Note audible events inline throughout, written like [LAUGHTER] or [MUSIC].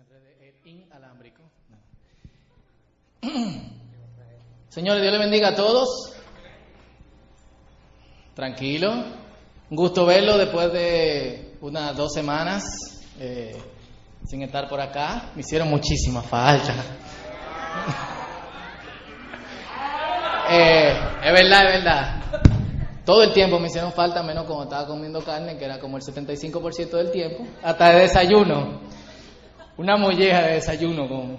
el inalámbrico. [CLEARS THROAT] Señores, Dios le bendiga a todos. Tranquilo. Un gusto verlo después de unas dos semanas eh, sin estar por acá. Me hicieron muchísima falta. [LAUGHS] Eh, es verdad, es verdad. Todo el tiempo me hicieron falta, menos cuando estaba comiendo carne, que era como el 75% del tiempo. Hasta de desayuno. Una molleja de desayuno con,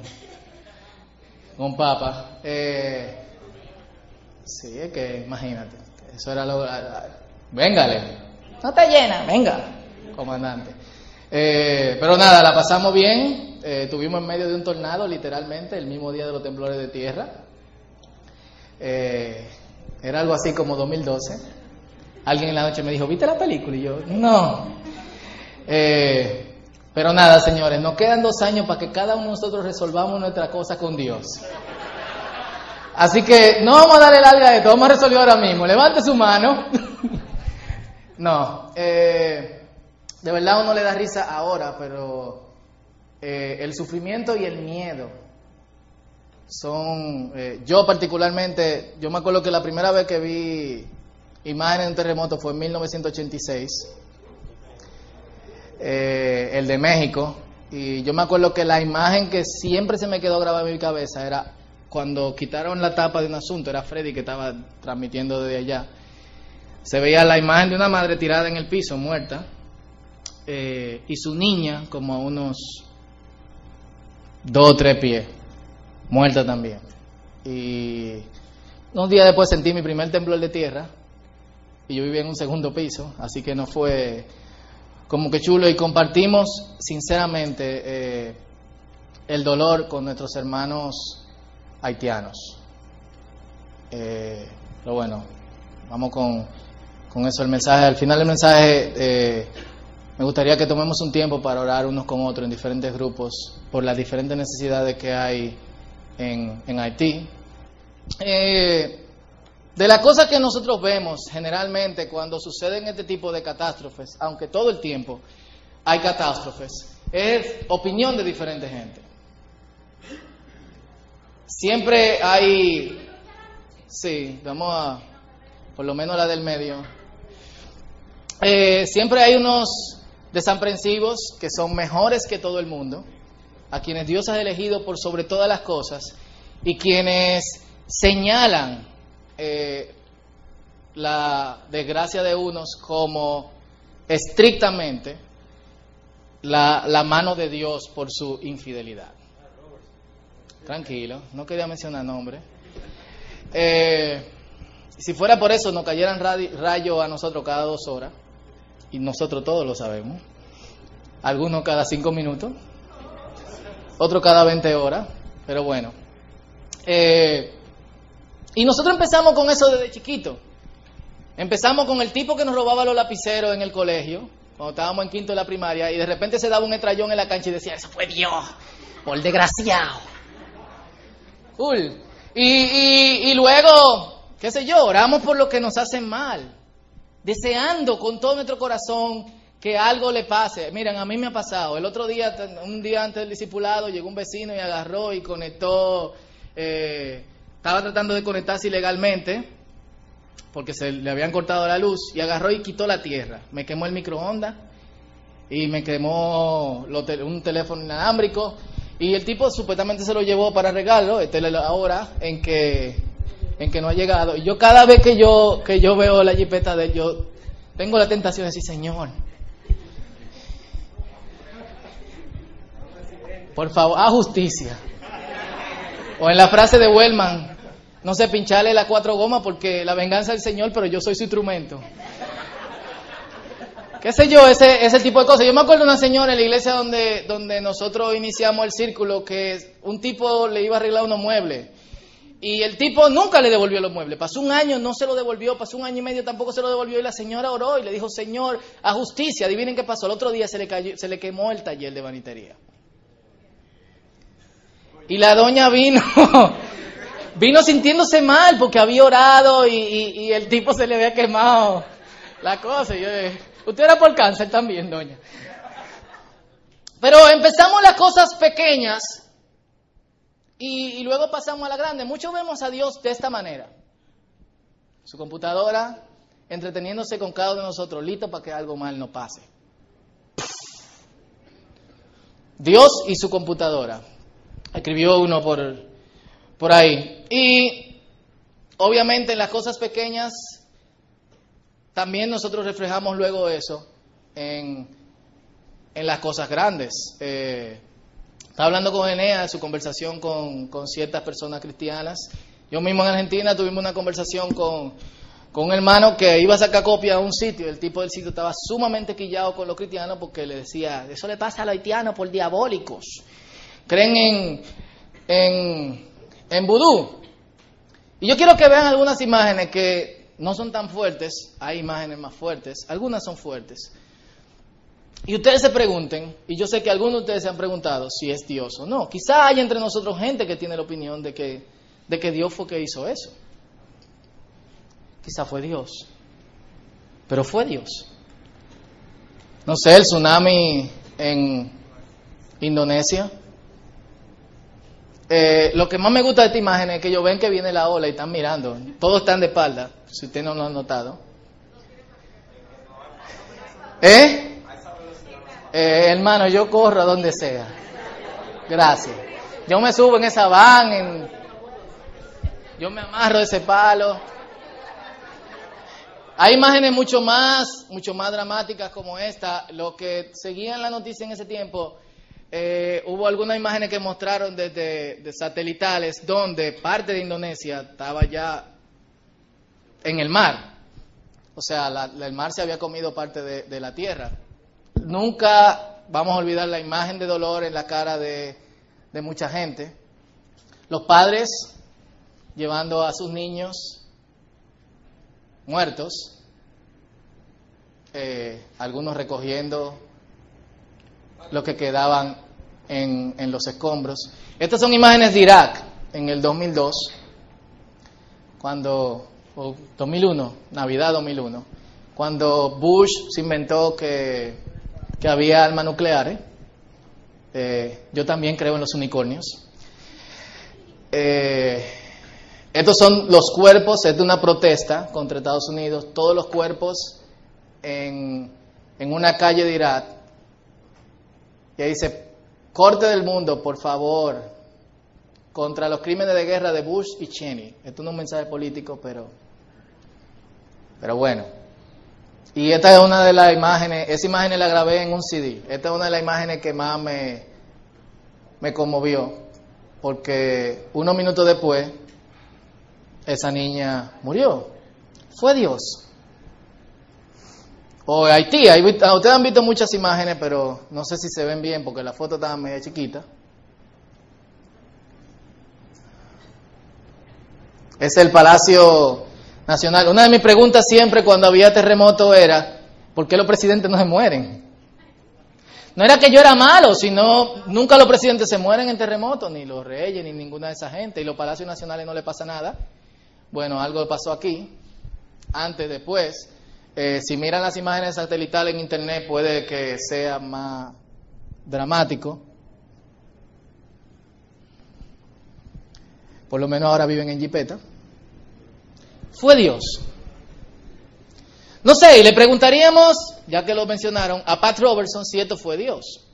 con papa. Eh, sí, es que imagínate. Eso era lo. Véngale. No te llena, venga, comandante. Eh, pero nada, la pasamos bien. Eh, estuvimos en medio de un tornado, literalmente, el mismo día de los temblores de tierra. Eh, era algo así como 2012. Alguien en la noche me dijo, ¿viste la película? Y yo, no. Eh, pero nada, señores, nos quedan dos años para que cada uno de nosotros resolvamos nuestra cosa con Dios. Así que no vamos a darle larga a esto, vamos a resolver ahora mismo. Levante su mano. [LAUGHS] no, eh, de verdad uno le da risa ahora, pero eh, el sufrimiento y el miedo son, eh, yo particularmente, yo me acuerdo que la primera vez que vi imágenes de un terremoto fue en 1986, eh, el de México, y yo me acuerdo que la imagen que siempre se me quedó grabada en mi cabeza era cuando quitaron la tapa de un asunto, era Freddy que estaba transmitiendo desde allá, se veía la imagen de una madre tirada en el piso, muerta, eh, y su niña como a unos dos o tres pies muerta también. Y unos días después sentí mi primer temblor de tierra y yo vivía en un segundo piso, así que no fue como que chulo y compartimos sinceramente eh, el dolor con nuestros hermanos haitianos. Eh, pero bueno, vamos con, con, eso el mensaje. Al final del mensaje eh, me gustaría que tomemos un tiempo para orar unos con otros en diferentes grupos por las diferentes necesidades que hay en, en Haití. Eh, de las cosas que nosotros vemos generalmente cuando suceden este tipo de catástrofes, aunque todo el tiempo hay catástrofes, es opinión de diferente gente. Siempre hay, sí, vamos a, por lo menos la del medio, eh, siempre hay unos desaprensivos que son mejores que todo el mundo a quienes Dios ha elegido por sobre todas las cosas y quienes señalan eh, la desgracia de unos como estrictamente la, la, mano de Dios por su infidelidad. Tranquilo, no quería mencionar nombre. Eh, si fuera por eso, nos cayeran rayos a nosotros cada dos horas, y nosotros todos lo sabemos, algunos cada cinco minutos otro cada 20 horas, pero bueno. Eh, y nosotros empezamos con eso desde chiquito. Empezamos con el tipo que nos robaba los lapiceros en el colegio, cuando estábamos en quinto de la primaria, y de repente se daba un estrellón en la cancha y decía, eso fue Dios, por desgraciado. Cool. Y, y, y luego, qué sé yo, oramos por lo que nos hacen mal, deseando con todo nuestro corazón que algo le pase. Miren, a mí me ha pasado. El otro día, un día antes del discipulado, llegó un vecino y agarró y conectó. Eh, estaba tratando de conectarse ilegalmente porque se le habían cortado la luz y agarró y quitó la tierra. Me quemó el microondas y me quemó un teléfono inalámbrico y el tipo supuestamente se lo llevó para regalo. Esta es la hora en que en que no ha llegado. Y yo cada vez que yo que yo veo la jipeta de él, yo tengo la tentación de decir, Señor, Por favor, a justicia. O en la frase de Wellman, no sé, pincharle la cuatro gomas porque la venganza del Señor, pero yo soy su instrumento. ¿Qué sé yo? Ese, ese tipo de cosas. Yo me acuerdo de una señora en la iglesia donde, donde nosotros iniciamos el círculo que un tipo le iba a arreglar unos muebles. Y el tipo nunca le devolvió los muebles. Pasó un año, no se lo devolvió. Pasó un año y medio, tampoco se lo devolvió. Y la señora oró y le dijo, Señor, a justicia. Adivinen qué pasó. El otro día se le, cayó, se le quemó el taller de banitería. Y la doña vino, [LAUGHS] vino sintiéndose mal porque había orado y, el tipo se le había quemado la cosa. Usted era por cáncer también, doña. Pero empezamos las cosas pequeñas y, y luego pasamos a la grande. Muchos vemos a Dios de esta manera. Su computadora entreteniéndose con cada uno de nosotros, listo para que algo mal no pase. Dios y su computadora. Escribió uno por, por ahí. Y obviamente en las cosas pequeñas también nosotros reflejamos luego eso en, en las cosas grandes. Eh, estaba hablando con Enea de su conversación con, con ciertas personas cristianas. Yo mismo en Argentina tuvimos una conversación con, con un hermano que iba a sacar copia a un sitio. El tipo del sitio estaba sumamente quillado con los cristianos porque le decía, eso le pasa a los haitianos por diabólicos. Creen en, en, en vudú. Y yo quiero que vean algunas imágenes que no son tan fuertes, hay imágenes más fuertes, algunas son fuertes. Y ustedes se pregunten, y yo sé que algunos de ustedes se han preguntado si es Dios o no. Quizá hay entre nosotros gente que tiene la opinión de que, de que Dios fue que hizo eso. Quizá fue Dios. Pero fue Dios. No sé, el tsunami en Indonesia. Eh, lo que más me gusta de esta imagen es que ellos ven que viene la ola y están mirando. Todos están de espalda, si usted no lo ha notado. ¿Eh? ¿Eh? hermano, yo corro a donde sea. Gracias. Yo me subo en esa van, en... yo me amarro ese palo. Hay imágenes mucho más, mucho más dramáticas como esta. Lo que seguían la noticia en ese tiempo, eh, hubo algunas imágenes que mostraron desde satelitales donde parte de Indonesia estaba ya en el mar. O sea, el mar se había comido parte de, la tierra. Nunca vamos a olvidar la imagen de dolor en la cara de, de mucha gente. Los padres llevando a sus niños muertos, eh, algunos recogiendo lo que quedaban en, en los escombros. Estas son imágenes de Irak en el 2002, cuando, o 2001, Navidad 2001, cuando Bush se inventó que, que había armas nucleares. Eh, yo también creo en los unicornios. Eh, estos son los cuerpos, es de una protesta contra Estados Unidos, todos los cuerpos en, en una calle de Irak. Ahí dice, corte del mundo, por favor, contra los crímenes de guerra de Bush y Cheney. Esto no es un mensaje político, pero, pero bueno. Y esta es una de las imágenes, esa imagen la grabé en un CD. Esta es una de las imágenes que más me, me conmovió, porque unos minutos después esa niña murió. Fue Dios. O Haití, ustedes han visto muchas imágenes, pero no sé si se ven bien porque la foto estaba media chiquita. Es el Palacio Nacional. Una de mis preguntas siempre cuando había terremoto era, ¿por qué los presidentes no se mueren? No era que yo era malo, sino nunca los presidentes se mueren en terremoto, ni los reyes, ni ninguna de esa gente, y los palacios nacionales no le pasa nada. Bueno, algo pasó aquí, antes, después. Eh, si miran las imágenes satelitales en internet puede que sea más dramático. Por lo menos ahora viven en Jipeta. Fue Dios. No sé, y le preguntaríamos, ya que lo mencionaron, a Pat Robertson si esto fue Dios.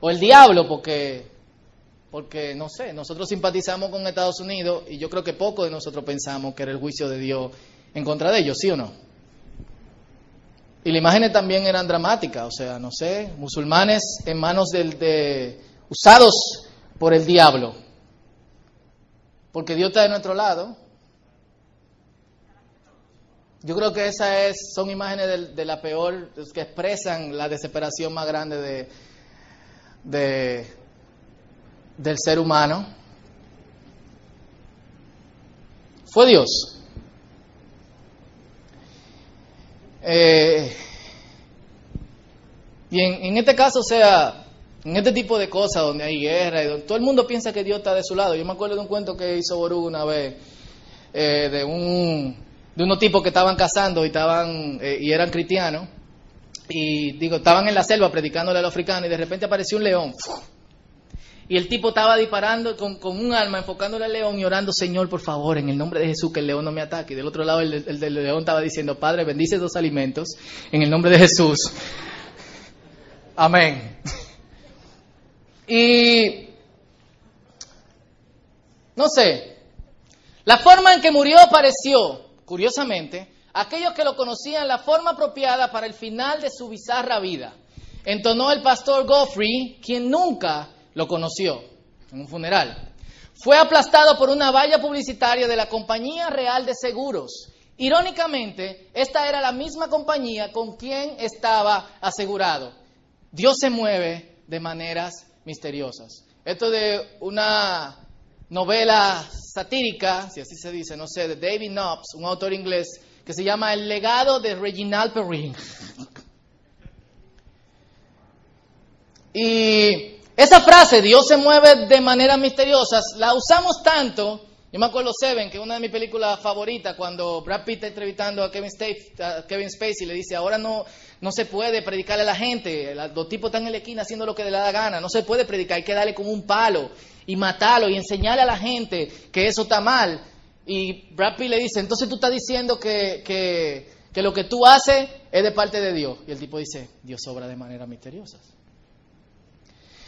O el diablo, porque porque no sé, nosotros simpatizamos con Estados Unidos y yo creo que poco de nosotros pensamos que era el juicio de Dios en contra de ellos, ¿sí o no? Y las imágenes también eran dramáticas, o sea, no sé, musulmanes en manos del, de, usados por el diablo, porque Dios está de nuestro lado. Yo creo que esas son imágenes de, de la peor, que expresan la desesperación más grande de, de, del ser humano fue Dios. Eh, y en, este caso, o sea, en este tipo de cosas donde hay guerra, y todo el mundo piensa que Dios está de su lado. Yo me acuerdo de un cuento que hizo Ború una vez, eh, de, un, de unos tipos que estaban cazando y, estaban, eh, y eran cristianos, y digo, estaban en la selva predicándole a los africanos y de repente apareció un león. Y el tipo estaba disparando con, un arma, enfocándole al león y orando, Señor, por favor, en el nombre de Jesús, que el león no me ataque. Y del otro lado el, león estaba diciendo, Padre, bendice dos alimentos en el nombre de Jesús. Amén. Y, no sé, la forma en que murió pareció, curiosamente, aquellos que lo conocían la forma apropiada para el final de su bizarra vida. Entonó el pastor Goffrey, quien nunca lo conoció en un funeral. Fue aplastado por una valla publicitaria de la Compañía Real de Seguros. Irónicamente, esta era la misma compañía con quien estaba asegurado. Dios se mueve de maneras misteriosas. Esto de una novela satírica, si así se dice, no sé, de David Knopps, un autor inglés, que se llama El legado de Reginald Perrin. [LAUGHS] Y esa frase, Dios se mueve de maneras misteriosas, la usamos tanto. Yo me acuerdo Seven, que es una de mis películas favoritas, cuando Brad Pitt está entrevistando a Kevin, Spacey, le dice, ahora no, no se puede predicarle a la gente, los tipos están en la esquina haciendo lo que le da la gana, no se puede predicar, hay que darle como un palo y matarlo y enseñarle a la gente que eso está mal. Y Brad Pitt le dice, entonces tú estás diciendo que, que, que lo que tú haces es de parte de Dios. Y el tipo dice, Dios obra de maneras misteriosas.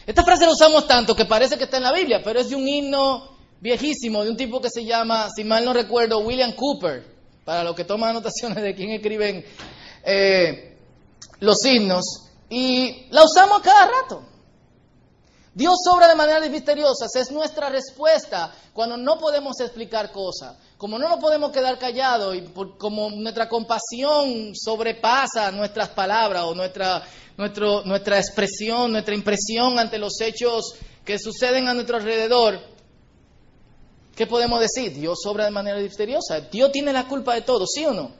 Esta frase la usamos tanto que parece que está en la Biblia, pero es de un himno viejísimo, de un tipo que se llama, si mal no recuerdo, William Cooper, para los que toman anotaciones de quién escriben eh, los himnos, y la usamos cada rato. Dios obra de maneras misteriosas, es nuestra respuesta cuando no podemos explicar cosas. Como no nos podemos quedar callados y como nuestra compasión sobrepasa nuestras palabras o nuestra, nuestra expresión, nuestra impresión ante los hechos que suceden a nuestro alrededor, ¿qué podemos decir? Dios obra de manera misteriosa. Dios tiene la culpa de todo, ¿sí o no?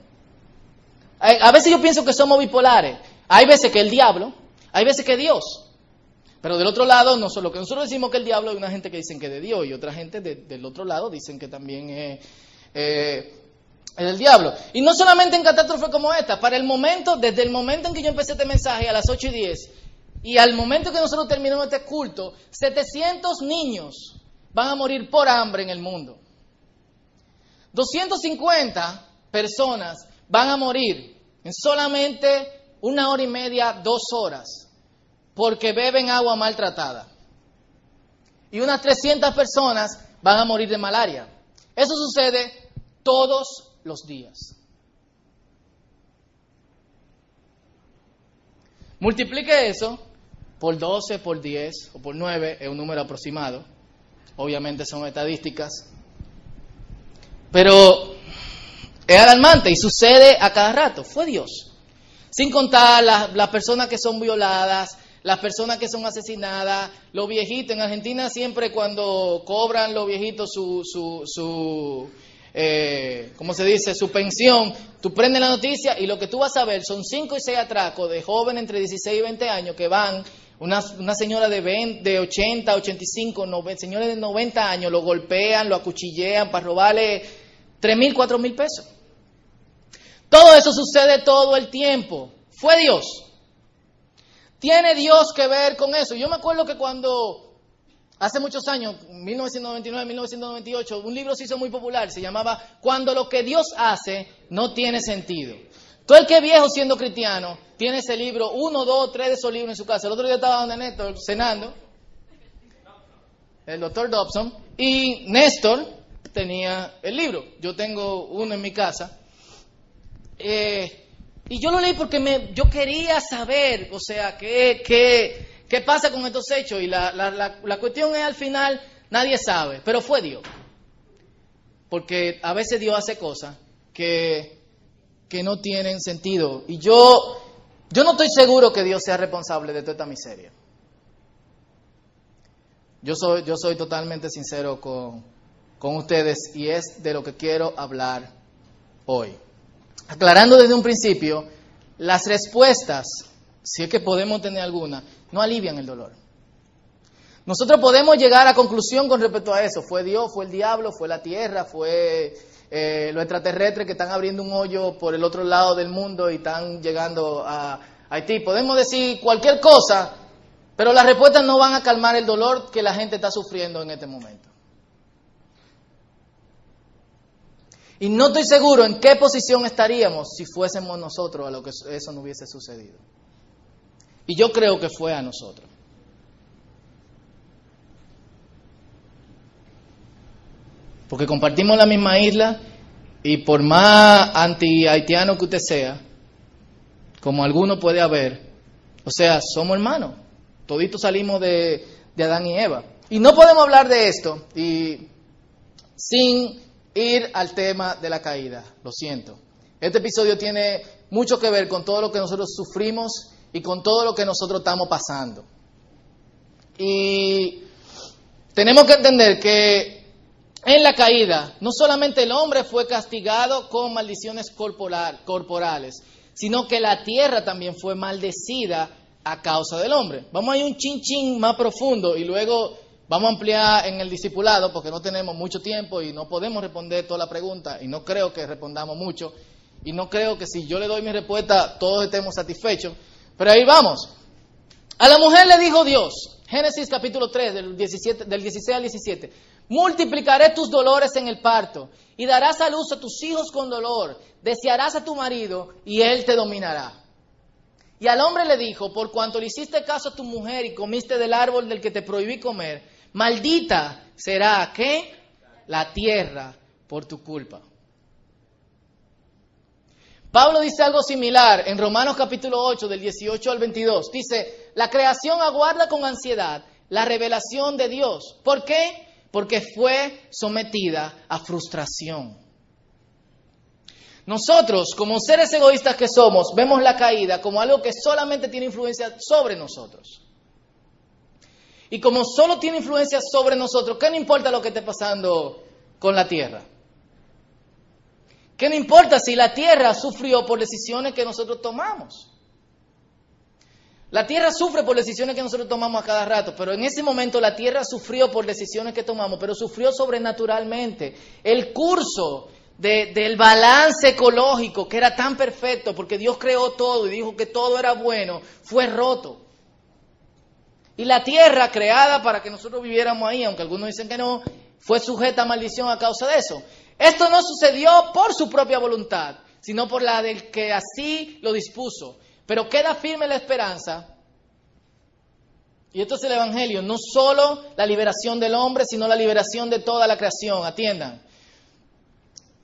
A veces yo pienso que somos bipolares. Hay veces que el diablo, hay veces que Dios. Pero del otro lado, no solo que nosotros decimos que el diablo, hay una gente que dicen que de Dios y otra gente del otro lado dicen que también es, eh, el diablo. Y no solamente en catástrofe como esta, para el momento, desde el momento en que yo empecé este mensaje a las 8 y 10 y al momento que nosotros terminamos este culto, 700 niños van a morir por hambre en el mundo. 250 personas van a morir en solamente una hora y media, dos horas porque beben agua maltratada. Y unas 300 personas van a morir de malaria. Eso sucede todos los días. Multiplique eso por 12, por 10 o por 9, es un número aproximado. Obviamente son estadísticas. Pero es alarmante y sucede a cada rato. Fue Dios. Sin contar las personas que son violadas, las personas que son asesinadas, los viejitos. En Argentina siempre cuando cobran los viejitos su, su, su eh, ¿cómo se dice? Su pensión, tú prendes la noticia y lo que tú vas a ver son cinco y seis atracos de jóvenes entre 16 y 20 años que van, una, una señora de, 20, de 80, 85, 90, señores de 90 años, lo golpean, lo acuchillean para robarle 3 mil, 4 mil pesos. Todo eso sucede todo el tiempo. Fue Dios. ¿Tiene Dios que ver con eso? Yo me acuerdo que cuando, hace muchos años, 1999, 1998, un libro se hizo muy popular, se llamaba Cuando lo que Dios hace no tiene sentido. Todo el que viejo siendo cristiano tiene ese libro, uno, dos, tres de esos libros en su casa. El otro día estaba donde Néstor cenando, el doctor Dobson, y Néstor tenía el libro. Yo tengo uno en mi casa. Eh, y yo lo leí porque me, yo quería saber, o sea, qué, qué, qué pasa con estos hechos. Y la, la, la, cuestión es al final, nadie sabe, pero fue Dios. Porque a veces Dios hace cosas que, que no tienen sentido. Y yo, yo no estoy seguro que Dios sea responsable de toda esta miseria. Yo soy, yo soy totalmente sincero con, con ustedes y es de lo que quiero hablar hoy aclarando desde un principio, las respuestas, si es que podemos tener alguna, no alivian el dolor. Nosotros podemos llegar a conclusión con respecto a eso. Fue Dios, fue el diablo, fue la tierra, fue eh, los extraterrestres que están abriendo un hoyo por el otro lado del mundo y están llegando a, Haití, podemos decir cualquier cosa, pero las respuestas no van a calmar el dolor que la gente está sufriendo en este momento. Y no estoy seguro en qué posición estaríamos si fuésemos nosotros a lo que eso no hubiese sucedido. Y yo creo que fue a nosotros. Porque compartimos la misma isla y por más anti-haitiano que usted sea, como alguno puede haber, o sea, somos hermanos. Toditos salimos de, de Adán y Eva. Y no podemos hablar de esto y sin ir al tema de la caída. Lo siento. Este episodio tiene mucho que ver con todo lo que nosotros sufrimos y con todo lo que nosotros estamos pasando. Y tenemos que entender que en la caída no solamente el hombre fue castigado con maldiciones corporales, sino que la tierra también fue maldecida a causa del hombre. Vamos a ir un chin chin más profundo y luego Vamos a ampliar en el discipulado porque no tenemos mucho tiempo y no podemos responder toda la pregunta y no creo que respondamos mucho y no creo que si yo le doy mi respuesta todos estemos satisfechos. Pero ahí vamos. A la mujer le dijo Dios, Génesis capítulo 3 del, 17, del 16 al 17, multiplicaré tus dolores en el parto y darás a luz a tus hijos con dolor, desearás a tu marido y él te dominará. Y al hombre le dijo, por cuanto le hiciste caso a tu mujer y comiste del árbol del que te prohibí comer, Maldita será, ¿qué? La tierra por tu culpa. Pablo dice algo similar en Romanos capítulo 8 del 18 al 22. Dice, la creación aguarda con ansiedad la revelación de Dios. ¿Por qué? Porque fue sometida a frustración. Nosotros, como seres egoístas que somos, vemos la caída como algo que solamente tiene influencia sobre nosotros. Y como solo tiene influencia sobre nosotros, ¿qué no importa lo que esté pasando con la tierra? ¿Qué no importa si la tierra sufrió por decisiones que nosotros tomamos? La tierra sufre por decisiones que nosotros tomamos a cada rato, pero en ese momento la tierra sufrió por decisiones que tomamos, pero sufrió sobrenaturalmente. El curso del balance ecológico, que era tan perfecto, porque Dios creó todo y dijo que todo era bueno, fue roto. Y la tierra creada para que nosotros viviéramos ahí, aunque algunos dicen que no, fue sujeta a maldición a causa de eso. Esto no sucedió por su propia voluntad, sino por la del que así lo dispuso. Pero queda firme la esperanza, y esto es el Evangelio, no solo la liberación del hombre, sino la liberación de toda la creación, atiendan.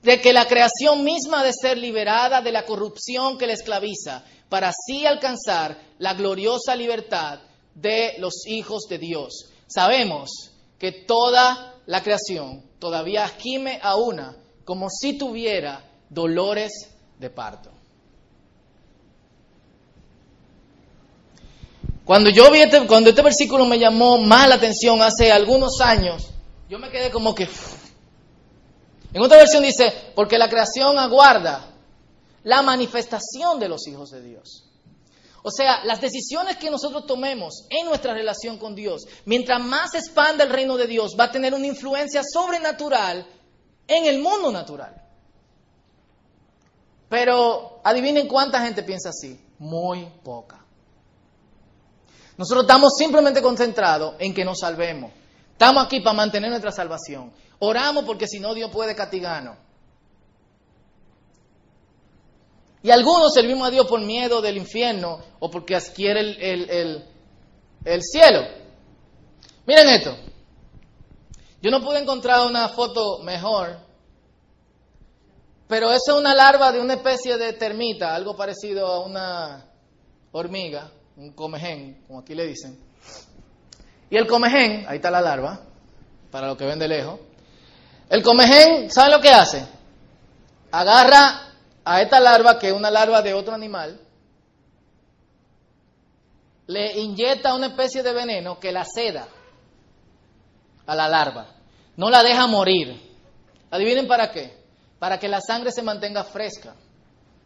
De que la creación misma ha de ser liberada de la corrupción que la esclaviza, para así alcanzar la gloriosa libertad de los hijos de Dios. Sabemos que toda la creación todavía gime a una como si tuviera dolores de parto. Cuando yo vi este, cuando este versículo me llamó más la atención hace algunos años, yo me quedé como que... En otra versión dice, porque la creación aguarda la manifestación de los hijos de Dios. O sea, las decisiones que nosotros tomemos en nuestra relación con Dios, mientras más se expanda el reino de Dios, va a tener una influencia sobrenatural en el mundo natural. Pero adivinen cuánta gente piensa así. Muy poca. Nosotros estamos simplemente concentrados en que nos salvemos. Estamos aquí para mantener nuestra salvación. Oramos porque si no Dios puede castigarnos. Y algunos servimos a Dios por miedo del infierno o porque adquiere el, cielo. Miren esto. Yo no pude encontrar una foto mejor, pero esa es una larva de una especie de termita, algo parecido a una hormiga, un comején, como aquí le dicen. Y el comején, ahí está la larva, para lo que ven de lejos. El comején, ¿saben lo que hace? Agarra a esta larva, que es una larva de otro animal, le inyecta una especie de veneno que la seda a la larva. No la deja morir. Adivinen para qué. Para que la sangre se mantenga fresca.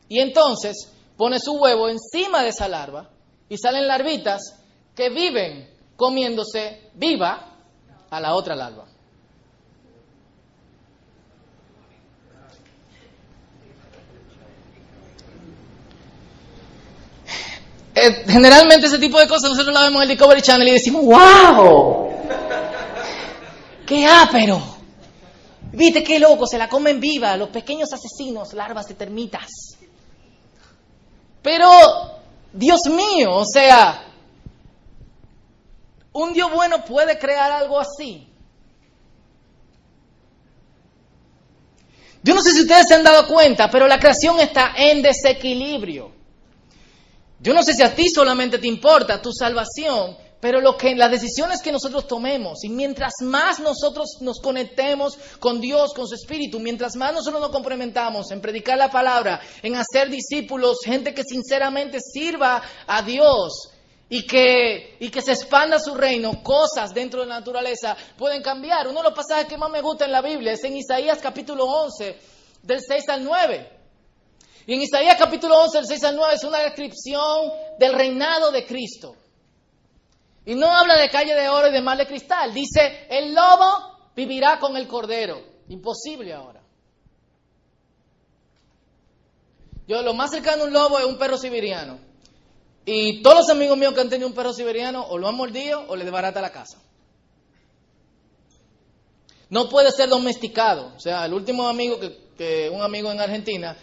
Y entonces pone su huevo encima de esa larva y salen larvitas que viven comiéndose viva a la otra larva. Eh, generalmente ese tipo de cosas nosotros la vemos en el Discovery Channel y decimos, ¡wow! ¡Qué ápero! ¿Viste qué loco? Se la comen viva los pequeños asesinos, larvas de termitas. Pero, Dios mío, o sea, un Dios bueno puede crear algo así. Yo no sé si ustedes se han dado cuenta, pero la creación está en desequilibrio. Yo no sé si a ti solamente te importa tu salvación, pero lo que, las decisiones que nosotros tomemos, y mientras más nosotros nos conectemos con Dios, con su Espíritu, mientras más nosotros nos complementamos en predicar la palabra, en hacer discípulos, gente que sinceramente sirva a Dios y que, y que se expanda su reino, cosas dentro de la naturaleza pueden cambiar. Uno de los pasajes que más me gusta en la Biblia es en Isaías capítulo 11, del 6 al 9. Y en Isaías capítulo 11, del 6 al 9, es una descripción del reinado de Cristo. Y no habla de calle de oro y de mar de cristal. Dice, el lobo vivirá con el cordero. Imposible ahora. Yo lo más cercano a un lobo es un perro siberiano. Y todos los amigos míos que han tenido un perro siberiano o lo han mordido o le desbarata la casa. No puede ser domesticado. O sea, el último amigo que, que un amigo en Argentina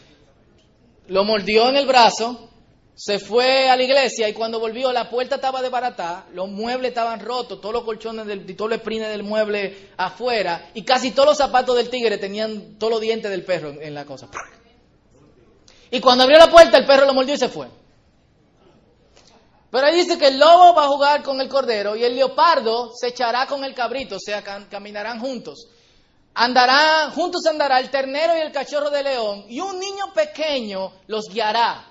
lo mordió en el brazo, se fue a la iglesia y cuando volvió la puerta estaba desbaratada, los muebles estaban rotos, todos los colchones del, y todos los sprines del mueble afuera y casi todos los zapatos del tigre tenían todos los dientes del perro en, en la cosa. Y cuando abrió la puerta el perro lo mordió y se fue. Pero ahí dice que el lobo va a jugar con el cordero y el leopardo se echará con el cabrito, o sea, caminarán juntos. Juntos andará el ternero y el cachorro de león, y un niño pequeño los guiará.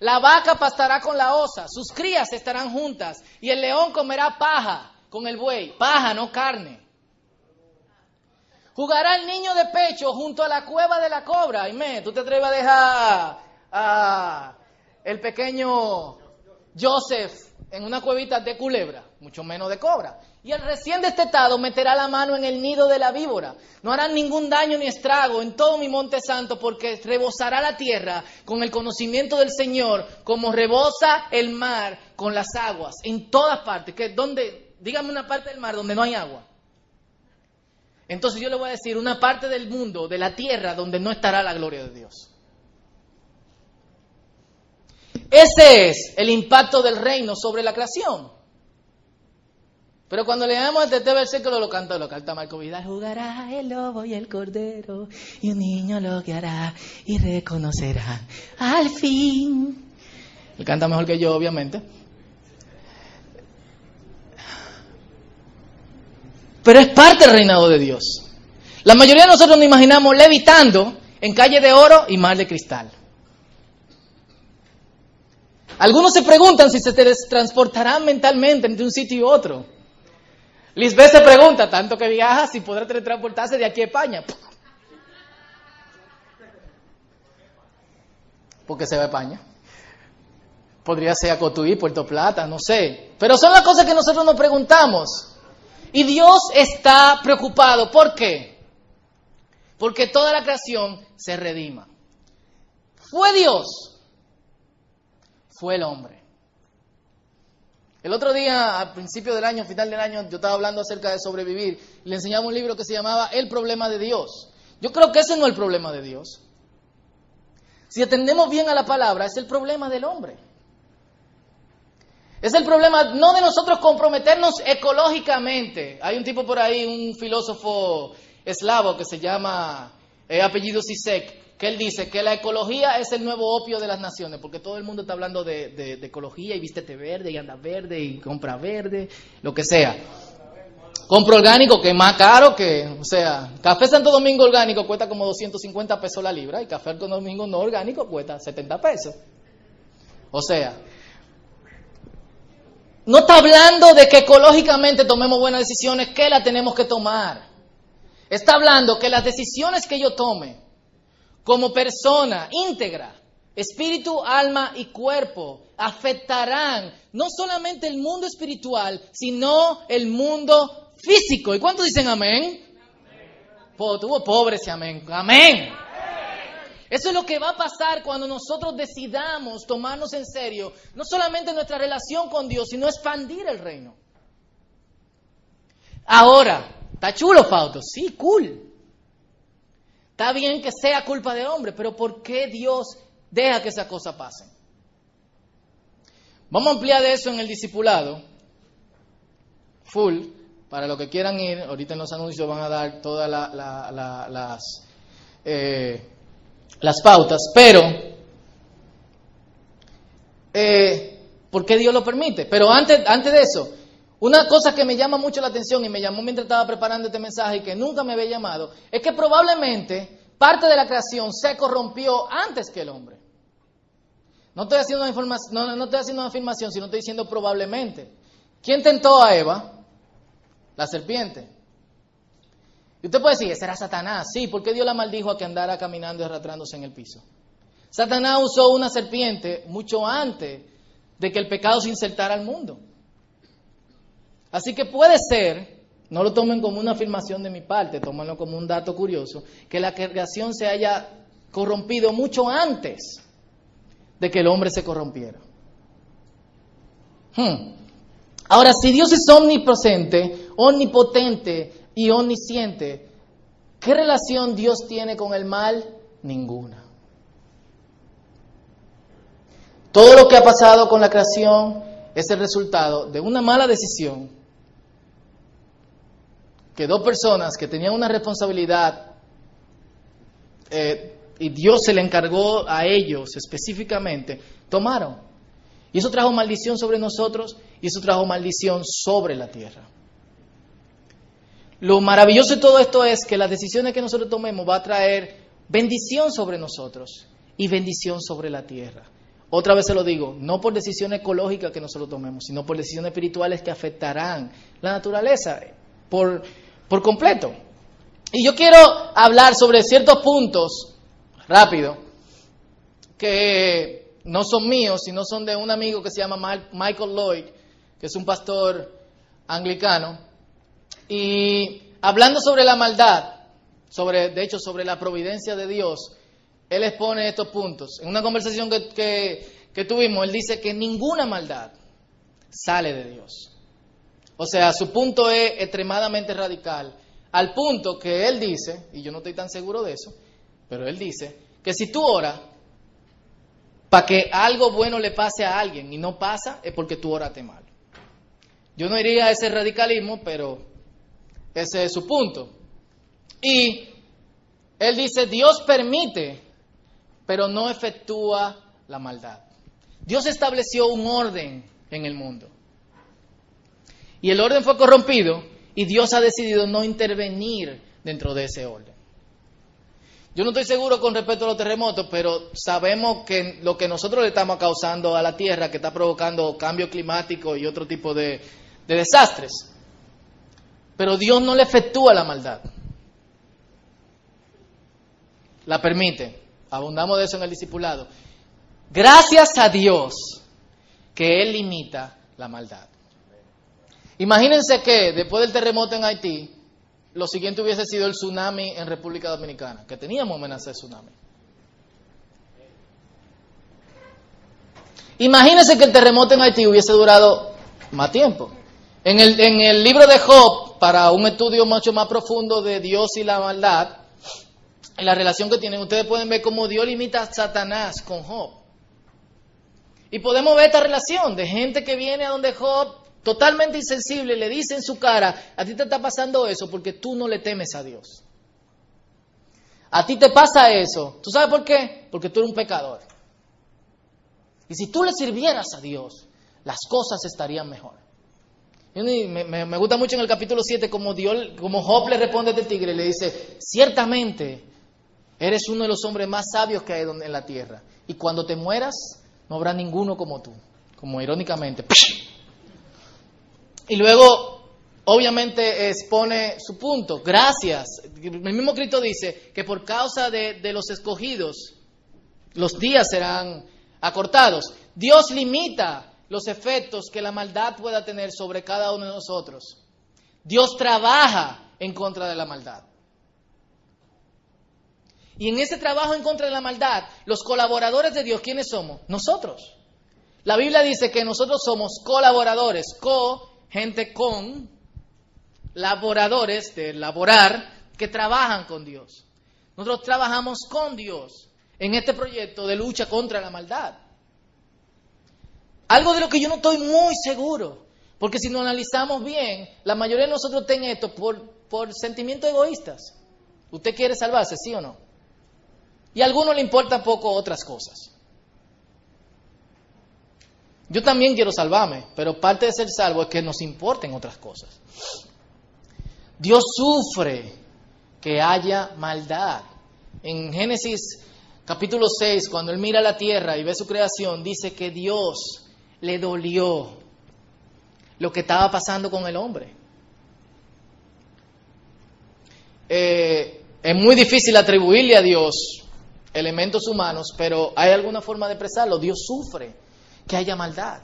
La vaca pastará con la osa, sus crías estarán juntas, y el león comerá paja con el buey, paja, no carne. Jugará el niño de pecho junto a la cueva de la cobra. Me, tú te atreves a dejar a el pequeño Joseph en una cuevita de culebra, mucho menos de cobra. Y el recién destetado meterá la mano en el nido de la víbora. No harán ningún daño ni estrago en todo mi monte santo, porque rebosará la tierra con el conocimiento del Señor, como rebosa el mar con las aguas, en todas partes. Que donde, dígame una parte del mar donde no hay agua. Entonces yo le voy a decir una parte del mundo, de la tierra, donde no estará la gloria de Dios. Ese es el impacto del reino sobre la creación. Pero cuando leemos este, este versículo lo canta, lo canta Marco Vidal. Jugará el lobo y el cordero, y un niño lo guiará y reconocerá al fin. Él canta mejor que yo, obviamente. Pero es parte del reinado de Dios. La mayoría de nosotros nos imaginamos levitando en calle de oro y mar de cristal. Algunos se preguntan si se transportarán mentalmente entre un sitio y otro. Lisbeth se pregunta, tanto que viaja, si podrá teletransportarse de aquí a España. Porque se va a España. Podría ser a Cotuí, Puerto Plata, no sé. Pero son las cosas que nosotros nos preguntamos. Y Dios está preocupado. ¿Por qué? Porque toda la creación se redima. ¿Fue Dios? Fue el hombre. El otro día, al principio del año, final del año, yo estaba hablando acerca de sobrevivir y le enseñamos un libro que se llamaba El problema de Dios. Yo creo que ese no es el problema de Dios. Si atendemos bien a la palabra, es el problema del hombre. Es el problema no de nosotros comprometernos ecológicamente. Hay un tipo por ahí, un filósofo eslavo que se llama eh, apellido Sisek, que él dice que la ecología es el nuevo opio de las naciones, porque todo el mundo está hablando de, ecología y vístete verde y anda verde y compra verde, lo que sea. Compro orgánico, que es más caro que, o sea, café Santo Domingo orgánico cuesta como 250 pesos la libra y café Santo Domingo no orgánico cuesta 70 pesos. O sea, no está hablando de que ecológicamente tomemos buenas decisiones, que las tenemos que tomar. Está hablando que las decisiones que yo tome como persona íntegra, espíritu, alma y cuerpo, afectarán no solamente el mundo espiritual, sino el mundo físico. ¿Y cuántos dicen amén? tuvo pobre ese amén. Amén. Eso es lo que va a pasar cuando nosotros decidamos tomarnos en serio no solamente nuestra relación con Dios, sino expandir el reino. Ahora, ¿está chulo, Fausto? Sí, cool. Está bien que sea culpa de hombre, pero ¿por qué Dios deja que esa cosa pase? Vamos a ampliar eso en el discipulado, full, para los que quieran ir. Ahorita en los anuncios van a dar todas las, eh, las pautas, pero eh, ¿por qué Dios lo permite? Pero antes, antes de eso, una cosa que me llama mucho la atención y me llamó mientras estaba preparando este mensaje y que nunca me había llamado, es que probablemente parte de la creación se corrompió antes que el hombre. No estoy haciendo una, no, no estoy haciendo una afirmación, sino estoy diciendo probablemente. ¿Quién tentó a Eva? La serpiente. Y usted puede decir, ese Satanás. Sí, porque Dios la maldijo a que andara caminando y arrastrándose en el piso. Satanás usó una serpiente mucho antes de que el pecado se insertara al mundo. Así que puede ser, no lo tomen como una afirmación de mi parte, tómenlo como un dato curioso, que la creación se haya corrompido mucho antes de que el hombre se corrompiera. Hmm. Ahora, si Dios es omnipresente, omnipotente y omnisciente, ¿qué relación Dios tiene con el mal? Ninguna. Todo lo que ha pasado con la creación es el resultado de una mala decisión que dos personas que tenían una responsabilidad eh, y Dios se le encargó a ellos específicamente, tomaron. Y eso trajo maldición sobre nosotros y eso trajo maldición sobre la tierra. Lo maravilloso de todo esto es que las decisiones que nosotros tomemos va a traer bendición sobre nosotros y bendición sobre la tierra. Otra vez se lo digo, no por decisiones ecológicas que nosotros tomemos, sino por decisiones espirituales que afectarán la naturaleza, por por completo. Y yo quiero hablar sobre ciertos puntos, rápido, que no son míos, sino son de un amigo que se llama Michael Lloyd, que es un pastor anglicano. Y hablando sobre la maldad, sobre, de hecho, sobre la providencia de Dios, él expone estos puntos. En una conversación que, que tuvimos, él dice que ninguna maldad sale de Dios. O sea, su punto es extremadamente radical, al punto que él dice, y yo no estoy tan seguro de eso, pero él dice que si tú oras para que algo bueno le pase a alguien y no pasa, es porque tú oraste mal. Yo no iría a ese radicalismo, pero ese es su punto. Y él dice, Dios permite, pero no efectúa la maldad. Dios estableció un orden en el mundo. Y el orden fue corrompido y Dios ha decidido no intervenir dentro de ese orden. Yo no estoy seguro con respecto a los terremotos, pero sabemos que lo que nosotros le estamos causando a la Tierra, que está provocando cambio climático y otro tipo de, de desastres. Pero Dios no le efectúa la maldad. La permite. Abundamos de eso en el discipulado. Gracias a Dios que Él limita la maldad. Imagínense que después del terremoto en Haití, lo siguiente hubiese sido el tsunami en República Dominicana, que teníamos amenaza de tsunami. Imagínense que el terremoto en Haití hubiese durado más tiempo. En el, en el libro de Job, para un estudio mucho más profundo de Dios y la maldad, en la relación que tienen, ustedes pueden ver cómo Dios limita a Satanás con Job. Y podemos ver esta relación de gente que viene a donde Job totalmente insensible, le dice en su cara, a ti te está pasando eso porque tú no le temes a Dios. A ti te pasa eso. ¿Tú sabes por qué? Porque tú eres un pecador. Y si tú le sirvieras a Dios, las cosas estarían mejor. Me, gusta mucho en el capítulo 7 como, Dios, como Job le responde a este tigre, le dice, ciertamente eres uno de los hombres más sabios que hay en la tierra. Y cuando te mueras, no habrá ninguno como tú. Como irónicamente, y luego, obviamente, expone su punto. Gracias. El mismo Cristo dice que por causa de, los escogidos, los días serán acortados. Dios limita los efectos que la maldad pueda tener sobre cada uno de nosotros. Dios trabaja en contra de la maldad. Y en ese trabajo en contra de la maldad, los colaboradores de Dios, ¿quiénes somos? Nosotros. La Biblia dice que nosotros somos colaboradores, co, gente con, laboradores de laborar, que trabajan con Dios. Nosotros trabajamos con Dios en este proyecto de lucha contra la maldad. Algo de lo que yo no estoy muy seguro, porque si nos analizamos bien, la mayoría de nosotros tienen esto por, por sentimientos egoístas. ¿Usted quiere salvarse, sí o no? Y a algunos le importan poco otras cosas. Yo también quiero salvarme, pero parte de ser salvo es que nos importen otras cosas. Dios sufre que haya maldad. En Génesis capítulo 6, cuando él mira la tierra y ve su creación, dice que Dios le dolió lo que estaba pasando con el hombre. Eh, es muy difícil atribuirle a Dios elementos humanos, pero hay alguna forma de expresarlo. Dios sufre que haya maldad.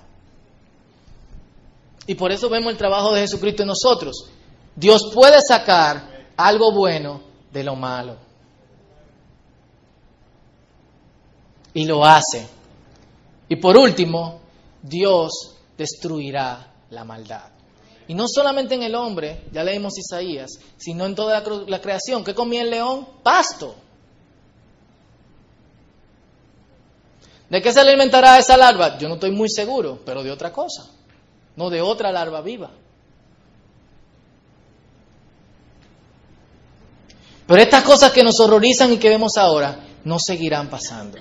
Y por eso vemos el trabajo de Jesucristo en nosotros. Dios puede sacar algo bueno de lo malo. Y lo hace. Y por último, Dios destruirá la maldad. Y no solamente en el hombre, ya leímos Isaías, sino en toda la, creación. ¿Qué comía el león? Pasto. ¿De qué se alimentará esa larva? Yo no estoy muy seguro, pero de otra cosa, no de otra larva viva. Pero estas cosas que nos horrorizan y que vemos ahora no seguirán pasando.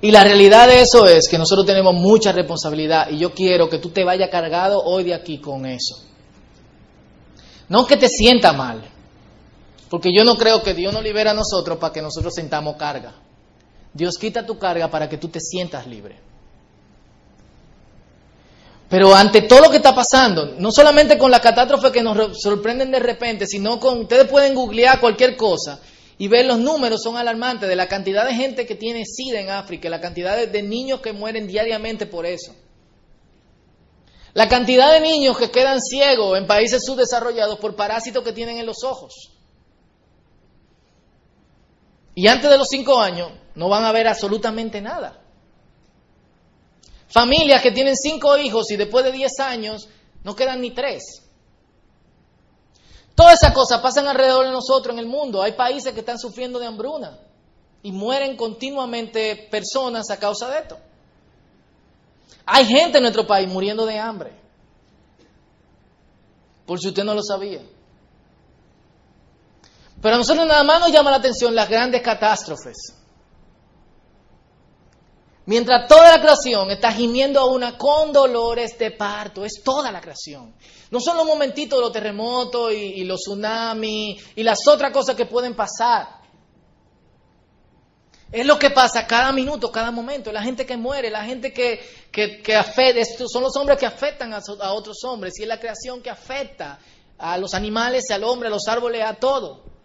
Y la realidad de eso es que nosotros tenemos mucha responsabilidad y yo quiero que tú te vayas cargado hoy de aquí con eso. No que te sienta mal, porque yo no creo que Dios nos libera a nosotros para que nosotros sintamos carga. Dios quita tu carga para que tú te sientas libre. Pero ante todo lo que está pasando, no solamente con la catástrofe que nos sorprenden de repente, sino con, ustedes pueden googlear cualquier cosa y ver los números son alarmantes de la cantidad de gente que tiene SIDA en África, la cantidad de, de niños que mueren diariamente por eso. La cantidad de niños que quedan ciegos en países subdesarrollados por parásitos que tienen en los ojos. Y antes de los cinco años no van a ver absolutamente nada. Familias que tienen cinco hijos y después de diez años no quedan ni tres. Todas esas cosas pasan alrededor de nosotros en el mundo. Hay países que están sufriendo de hambruna y mueren continuamente personas a causa de esto. Hay gente en nuestro país muriendo de hambre. Por si usted no lo sabía. Pero a nosotros nada más nos llama la atención las grandes catástrofes. Mientras toda la creación está gimiendo a una con dolores de parto, es toda la creación. No son los momentitos de los terremotos y, los tsunamis y las otras cosas que pueden pasar. Es lo que pasa cada minuto, cada momento. La gente que muere, la gente que, que, que afecta, son los hombres que afectan a, a otros hombres y es la creación que afecta a los animales, al hombre, a los árboles, a todo.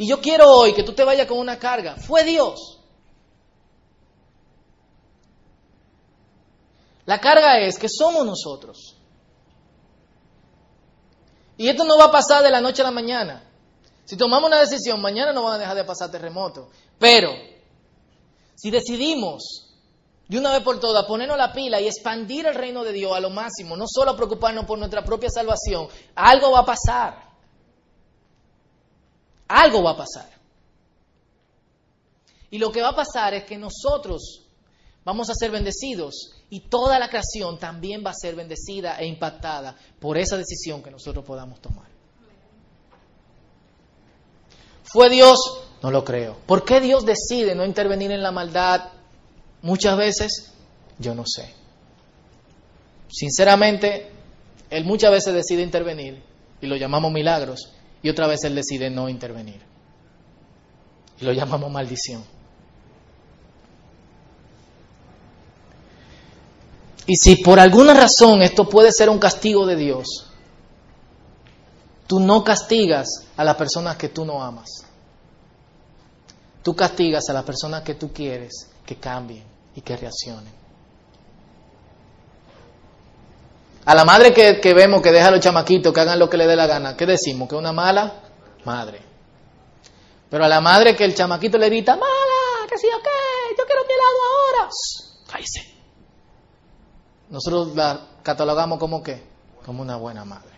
Y yo quiero hoy que tú te vayas con una carga. Fue Dios. La carga es que somos nosotros. Y esto no va a pasar de la noche a la mañana. Si tomamos una decisión, mañana no van a dejar de pasar terremotos. Pero, si decidimos de una vez por todas ponernos la pila y expandir el reino de Dios a lo máximo, no solo preocuparnos por nuestra propia salvación, algo va a pasar. Algo va a pasar. Y lo que va a pasar es que nosotros vamos a ser bendecidos y toda la creación también va a ser bendecida e impactada por esa decisión que nosotros podamos tomar. ¿Fue Dios? No lo creo. ¿Por qué Dios decide no intervenir en la maldad muchas veces? Yo no sé. Sinceramente, Él muchas veces decide intervenir y lo llamamos milagros y otra vez Él decide no intervenir. Y lo llamamos maldición. Y si por alguna razón esto puede ser un castigo de Dios, tú no castigas a las personas que tú no amas. Tú castigas a las personas que tú quieres que cambien y que reaccionen. A la madre que, vemos que deja a los chamaquitos que hagan lo que le dé la gana, ¿qué decimos? Que una mala madre. Pero a la madre que el chamaquito le grita, mala, que sí o qué, yo quiero mi helado ahora. Cállese. Nosotros la catalogamos como qué? Como una buena madre.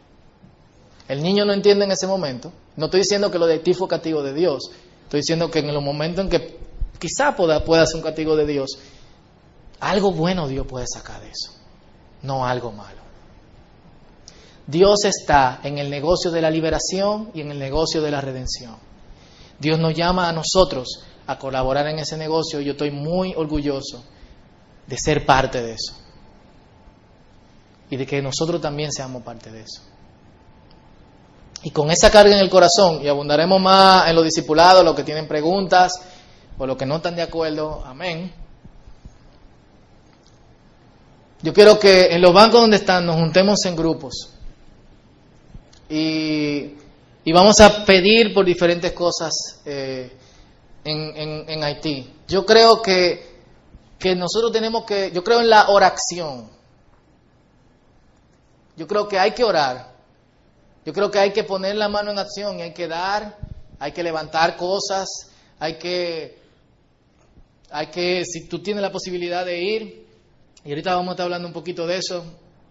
El niño no entiende en ese momento. No estoy diciendo que lo de ti fue castigo de Dios. Estoy diciendo que en los momentos en que quizá pueda, pueda ser un castigo de Dios, algo bueno Dios puede sacar de eso, no algo malo. Dios está en el negocio de la liberación y en el negocio de la redención. Dios nos llama a nosotros a colaborar en ese negocio y yo estoy muy orgulloso de ser parte de eso. Y de que nosotros también seamos parte de eso. Y con esa carga en el corazón, y abundaremos más en los discipulados, los que tienen preguntas o los que no están de acuerdo, amén. Yo quiero que en los bancos donde están nos juntemos en grupos y, vamos a pedir por diferentes cosas eh, en, Haití. Yo creo que, que nosotros tenemos que, yo creo en la oración. Yo creo que hay que orar. Yo creo que hay que poner la mano en acción y hay que dar, hay que levantar cosas, hay que, hay que, si tú tienes la posibilidad de ir, y ahorita vamos a estar hablando un poquito de eso,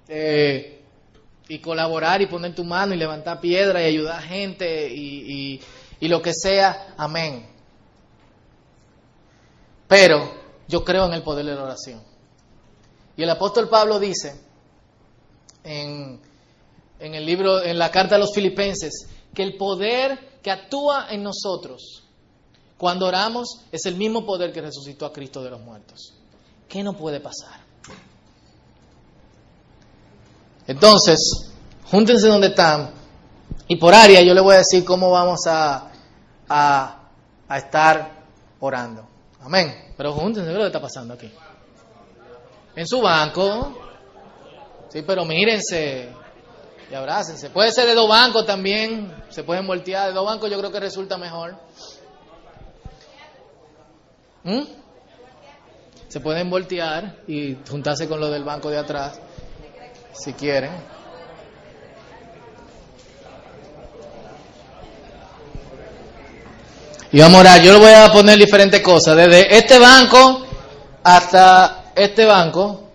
eh, y colaborar y poner tu mano y levantar piedra y ayudar a gente y, y lo que sea, amén. Pero yo creo en el poder de la oración. Y el apóstol Pablo dice en, en el libro, en la carta a los filipenses, que el poder que actúa en nosotros cuando oramos es el mismo poder que resucitó a Cristo de los muertos. ¿Qué no puede pasar? Entonces, júntense donde están y por área yo les voy a decir cómo vamos a, a, estar orando. Amén. Pero júntense, ¿qué lo que está pasando aquí? En su banco. Sí, pero mírense y abrácense. Puede ser de dos bancos también, se pueden voltear. De dos bancos yo creo que resulta mejor. ¿Mm? Se pueden voltear y juntarse con lo del banco de atrás si quieren. Y vamos a orar. Yo le voy a poner diferentes cosas. Desde este banco hasta este banco.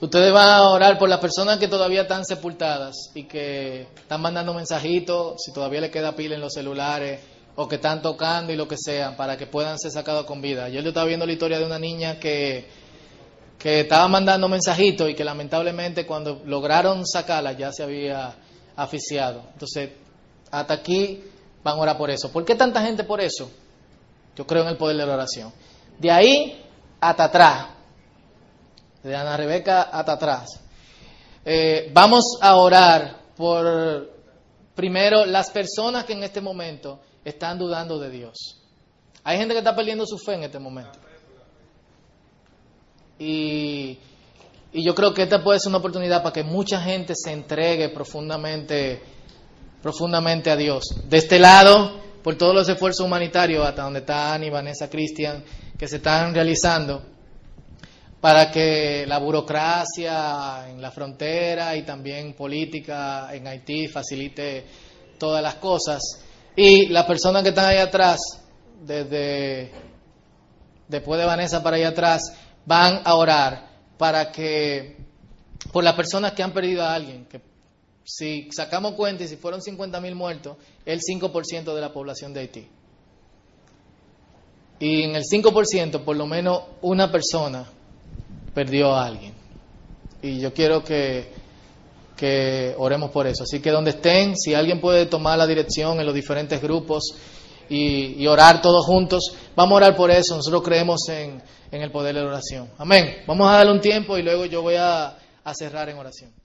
Ustedes van a orar por las personas que todavía están sepultadas y que están mandando mensajitos, si todavía le queda pila en los celulares, o que están tocando y lo que sea, para que puedan ser sacados con vida. Yo le estaba viendo la historia de una niña que que estaba mandando mensajitos y que lamentablemente cuando lograron sacarla ya se había aficiado. Entonces, hasta aquí van a orar por eso. ¿Por qué tanta gente por eso? Yo creo en el poder de la oración. De ahí hasta atrás, de Ana Rebeca hasta atrás. Eh, vamos a orar por, primero, las personas que en este momento están dudando de Dios. Hay gente que está perdiendo su fe en este momento. Y, yo creo que esta puede ser una oportunidad para que mucha gente se entregue profundamente, profundamente a Dios. De este lado, por todos los esfuerzos humanitarios, hasta donde están y Vanessa Cristian, que se están realizando, para que la burocracia en la frontera y también política en Haití facilite todas las cosas. Y las personas que están ahí atrás, desde después de Vanessa para allá atrás, van a orar para que, por las personas que han perdido a alguien, que si sacamos cuenta y si fueron 50 mil muertos, el 5% de la población de Haití. Y en el 5%, por lo menos una persona perdió a alguien. Y yo quiero que, que oremos por eso. Así que donde estén, si alguien puede tomar la dirección en los diferentes grupos y, y orar todos juntos, vamos a orar por eso. Nosotros creemos en en el poder de la oración. Amén. Vamos a darle un tiempo y luego yo voy a, a cerrar en oración.